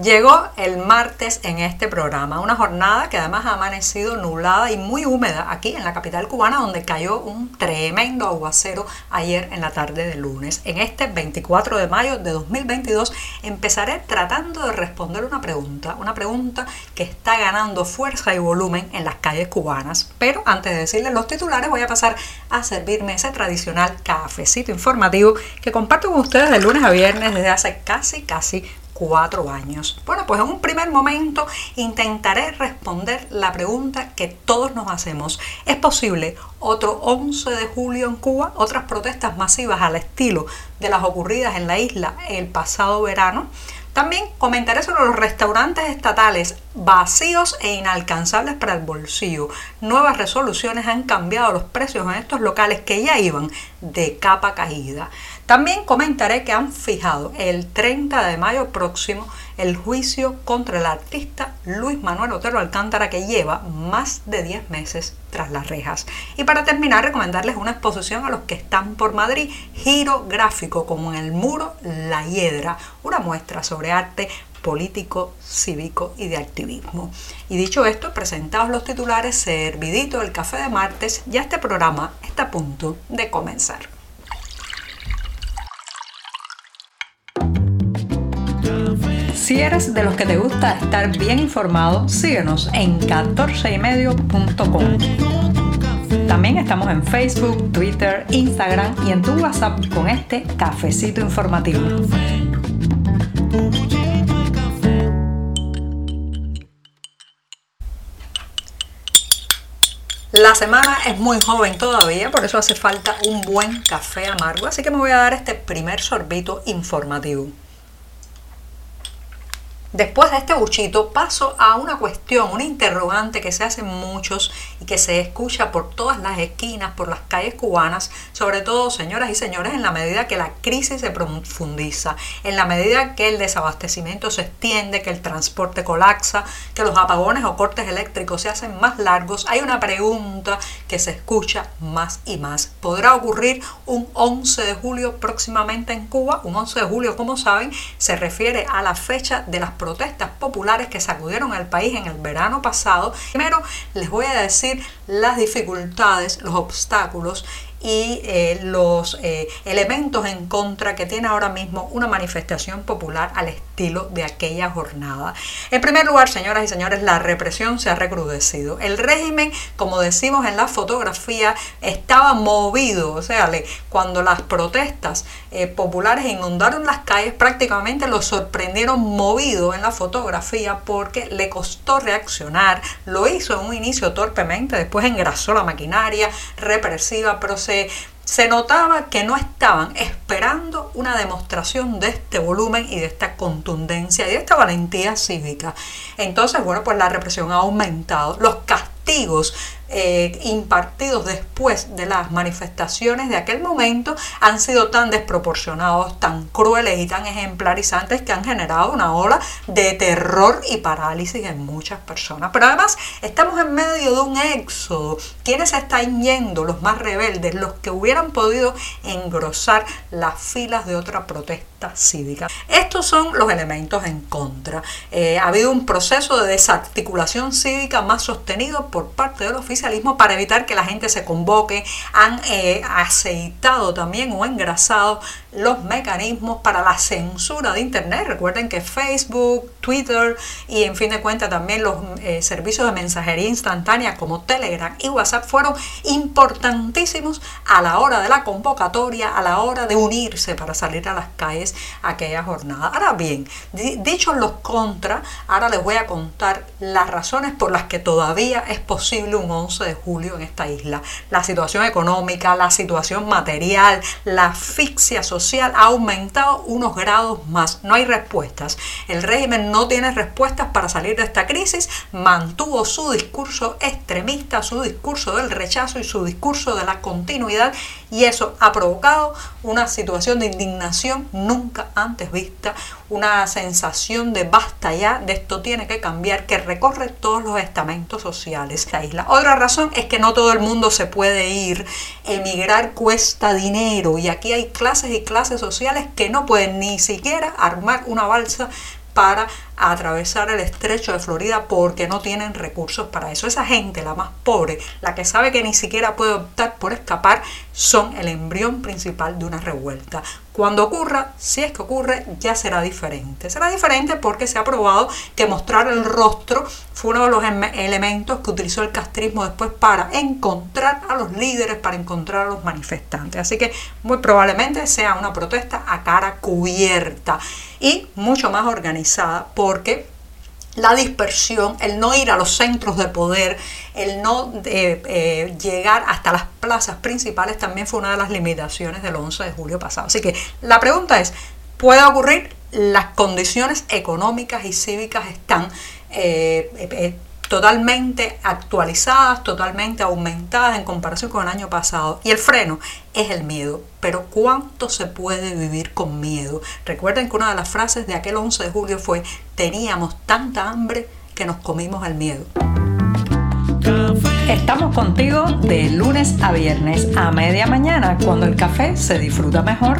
Llegó el martes en este programa, una jornada que además ha amanecido nublada y muy húmeda aquí en la capital cubana, donde cayó un tremendo aguacero ayer en la tarde de lunes. En este 24 de mayo de 2022 empezaré tratando de responder una pregunta, una pregunta que está ganando fuerza y volumen en las calles cubanas. Pero antes de decirles los titulares, voy a pasar a servirme ese tradicional cafecito informativo que comparto con ustedes de lunes a viernes desde hace casi, casi cuatro años. Bueno, pues en un primer momento intentaré responder la pregunta que todos nos hacemos. ¿Es posible otro 11 de julio en Cuba? ¿Otras protestas masivas al estilo de las ocurridas en la isla el pasado verano? También comentaré sobre los restaurantes estatales vacíos e inalcanzables para el bolsillo. Nuevas resoluciones han cambiado los precios en estos locales que ya iban de capa caída. También comentaré que han fijado el 30 de mayo próximo el juicio contra el artista Luis Manuel Otero Alcántara que lleva más de 10 meses tras las rejas. Y para terminar, recomendarles una exposición a los que están por Madrid, Giro Gráfico, como en el muro La Hiedra, una muestra sobre arte político, cívico y de activismo. Y dicho esto, presentados los titulares, servidito el café de martes, ya este programa está a punto de comenzar. Si eres de los que te gusta estar bien informado, síguenos en 14ymedio.com. También estamos en Facebook, Twitter, Instagram y en tu WhatsApp con este cafecito informativo. La semana es muy joven todavía, por eso hace falta un buen café amargo, así que me voy a dar este primer sorbito informativo. Después de este buchito paso a una cuestión, una interrogante que se hacen muchos y que se escucha por todas las esquinas, por las calles cubanas, sobre todo, señoras y señores, en la medida que la crisis se profundiza, en la medida que el desabastecimiento se extiende, que el transporte colapsa, que los apagones o cortes eléctricos se hacen más largos, hay una pregunta que se escucha más y más. ¿Podrá ocurrir un 11 de julio próximamente en Cuba? Un 11 de julio, como saben, se refiere a la fecha de las protestas populares que sacudieron al país en el verano pasado. Primero les voy a decir las dificultades, los obstáculos y eh, los eh, elementos en contra que tiene ahora mismo una manifestación popular al estilo de aquella jornada. En primer lugar, señoras y señores, la represión se ha recrudecido. El régimen, como decimos en la fotografía, estaba movido, o sea, cuando las protestas eh, populares inundaron las calles, prácticamente lo sorprendieron movido en la fotografía porque le costó reaccionar, lo hizo en un inicio torpemente, después engrasó la maquinaria represiva, pero se, notaba que no estaban esperando una demostración de este volumen y de esta contundencia y de esta valentía cívica. Entonces, bueno, pues la represión ha aumentado, los castigos eh, impartidos después de las manifestaciones de aquel momento han sido tan desproporcionados, tan crueles y tan ejemplarizantes que han generado una ola de terror y parálisis en muchas personas. Pero además estamos en medio de un éxodo. ¿Quiénes están yendo? Los más rebeldes, los que hubieran podido engrosar las filas de otra protesta cívica. Estos son los elementos en contra. Eh, ha habido un proceso de desarticulación cívica más sostenido por parte del para evitar que la gente se convoque, han eh, aceitado también o engrasado los mecanismos para la censura de Internet. Recuerden que Facebook, Twitter y en fin de cuentas también los eh, servicios de mensajería instantánea como Telegram y WhatsApp fueron importantísimos a la hora de la convocatoria, a la hora de unirse para salir a las calles aquella jornada. Ahora bien, dichos los contra, ahora les voy a contar las razones por las que todavía es posible un 11 11 de julio en esta isla. La situación económica, la situación material, la asfixia social ha aumentado unos grados más. No hay respuestas. El régimen no tiene respuestas para salir de esta crisis. Mantuvo su discurso extremista, su discurso del rechazo y su discurso de la continuidad y eso ha provocado una situación de indignación nunca antes vista, una sensación de basta ya, de esto tiene que cambiar, que recorre todos los estamentos sociales de la isla. Otra razón es que no todo el mundo se puede ir, emigrar cuesta dinero y aquí hay clases y clases sociales que no pueden ni siquiera armar una balsa para atravesar el estrecho de Florida porque no tienen recursos para eso. Esa gente, la más pobre, la que sabe que ni siquiera puede optar por escapar, son el embrión principal de una revuelta. Cuando ocurra, si es que ocurre, ya será diferente. Será diferente porque se ha probado que mostrar el rostro fue uno de los elementos que utilizó el castrismo después para encontrar a los líderes, para encontrar a los manifestantes. Así que muy probablemente sea una protesta a cara cubierta y mucho más organizada porque la dispersión, el no ir a los centros de poder, el no eh, eh, llegar hasta las plazas principales también fue una de las limitaciones del 11 de julio pasado. Así que la pregunta es, ¿puede ocurrir? Las condiciones económicas y cívicas están eh, totalmente actualizadas, totalmente aumentadas en comparación con el año pasado. Y el freno es el miedo. Pero ¿cuánto se puede vivir con miedo? Recuerden que una de las frases de aquel 11 de julio fue, teníamos tanta hambre que nos comimos el miedo. Estamos contigo de lunes a viernes a media mañana, cuando el café se disfruta mejor.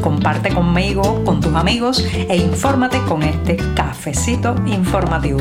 Comparte conmigo, con tus amigos e infórmate con este cafecito informativo.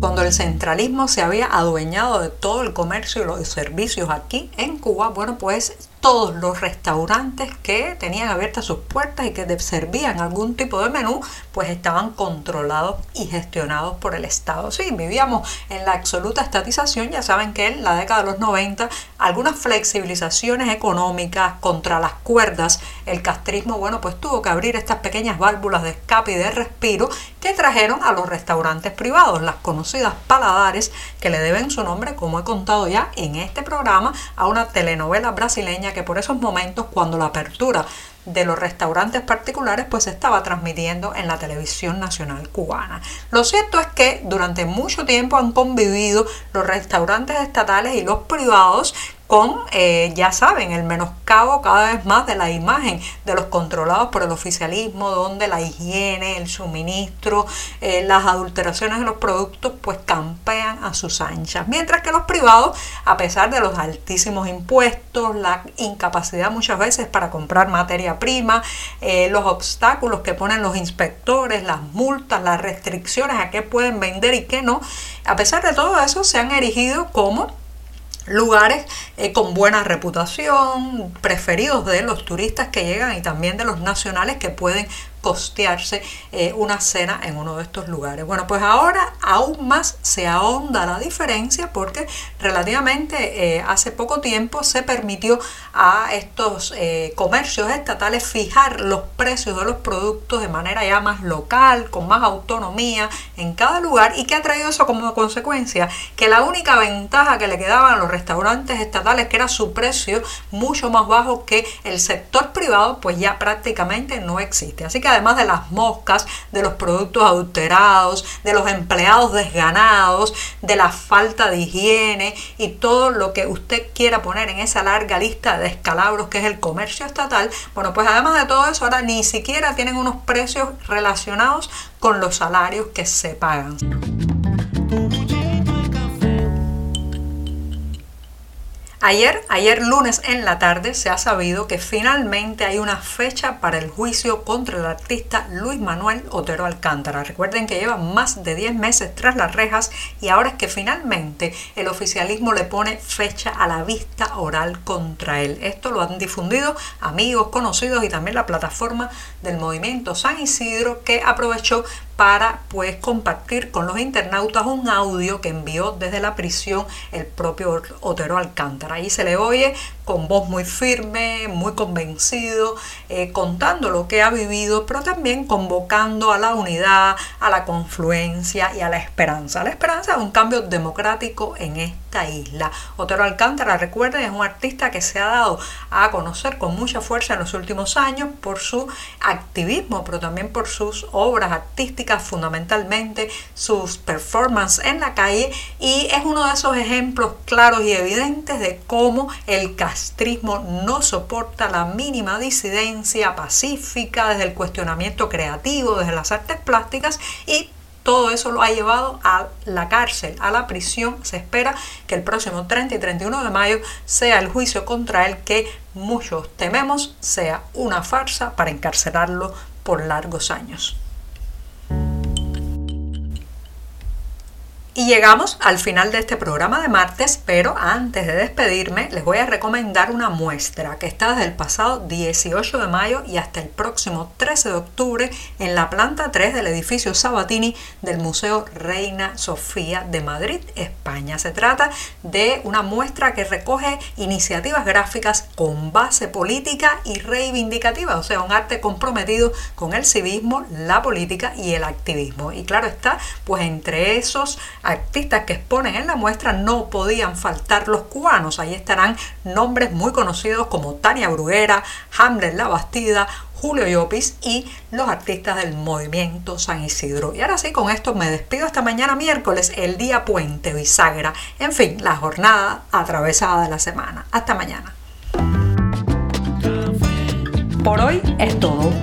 Cuando el centralismo se había adueñado de todo el comercio y los servicios aquí en Cuba, bueno, pues todos los restaurantes que tenían abiertas sus puertas y que servían algún tipo de menú, pues estaban controlados y gestionados por el Estado. Sí, vivíamos en la absoluta estatización, ya saben que en la década de los 90 algunas flexibilizaciones económicas contra las cuerdas, el castrismo, bueno, pues tuvo que abrir estas pequeñas válvulas de escape y de respiro que trajeron a los restaurantes privados, las conocidas paladares, que le deben su nombre, como he contado ya en este programa, a una telenovela brasileña que por esos momentos, cuando la apertura de los restaurantes particulares pues se estaba transmitiendo en la televisión nacional cubana. Lo cierto es que durante mucho tiempo han convivido los restaurantes estatales y los privados con, eh, ya saben, el menoscabo cada vez más de la imagen de los controlados por el oficialismo, donde la higiene, el suministro, eh, las adulteraciones de los productos, pues campean a sus anchas. Mientras que los privados, a pesar de los altísimos impuestos, la incapacidad muchas veces para comprar materia prima, eh, los obstáculos que ponen los inspectores, las multas, las restricciones a qué pueden vender y qué no, a pesar de todo eso, se han erigido como lugares eh, con buena reputación, preferidos de los turistas que llegan y también de los nacionales que pueden costearse eh, una cena en uno de estos lugares. Bueno, pues ahora aún más se ahonda la diferencia porque relativamente eh, hace poco tiempo se permitió a estos eh, comercios estatales fijar los precios de los productos de manera ya más local, con más autonomía en cada lugar y que ha traído eso como consecuencia que la única ventaja que le quedaban a los restaurantes estatales, que era su precio mucho más bajo que el sector privado, pues ya prácticamente no existe. Así que además de las moscas, de los productos adulterados, de los empleados desganados, de la falta de higiene y todo lo que usted quiera poner en esa larga lista de escalabros que es el comercio estatal, bueno, pues además de todo eso, ahora ni siquiera tienen unos precios relacionados con los salarios que se pagan. Ayer, ayer lunes en la tarde, se ha sabido que finalmente hay una fecha para el juicio contra el artista Luis Manuel Otero Alcántara. Recuerden que lleva más de 10 meses tras las rejas y ahora es que finalmente el oficialismo le pone fecha a la vista oral contra él. Esto lo han difundido amigos, conocidos y también la plataforma del movimiento San Isidro que aprovechó para pues compartir con los internautas un audio que envió desde la prisión el propio Otero Alcántara. Ahí se le oye con voz muy firme, muy convencido, eh, contando lo que ha vivido, pero también convocando a la unidad, a la confluencia y a la esperanza. La esperanza de un cambio democrático en esta isla. Otero Alcántara, recuerden, es un artista que se ha dado a conocer con mucha fuerza en los últimos años por su activismo, pero también por sus obras artísticas, fundamentalmente sus performances en la calle, y es uno de esos ejemplos claros y evidentes de cómo el castrismo no soporta la mínima disidencia pacífica desde el cuestionamiento creativo, desde las artes plásticas y todo eso lo ha llevado a la cárcel, a la prisión. Se espera que el próximo 30 y 31 de mayo sea el juicio contra él que muchos tememos sea una farsa para encarcelarlo por largos años. Y llegamos al final de este programa de martes, pero antes de despedirme les voy a recomendar una muestra que está desde el pasado 18 de mayo y hasta el próximo 13 de octubre en la planta 3 del edificio Sabatini del Museo Reina Sofía de Madrid, España. Se trata de una muestra que recoge iniciativas gráficas con base política y reivindicativa, o sea, un arte comprometido con el civismo, la política y el activismo. Y claro está, pues entre esos artistas que exponen en la muestra no podían faltar los cubanos. Ahí estarán nombres muy conocidos como Tania Bruguera, Hamlet La Bastida, Julio Llopis y los artistas del movimiento San Isidro. Y ahora sí, con esto me despido hasta mañana miércoles, el día puente, bisagra. En fin, la jornada atravesada de la semana. Hasta mañana. Por hoy es todo.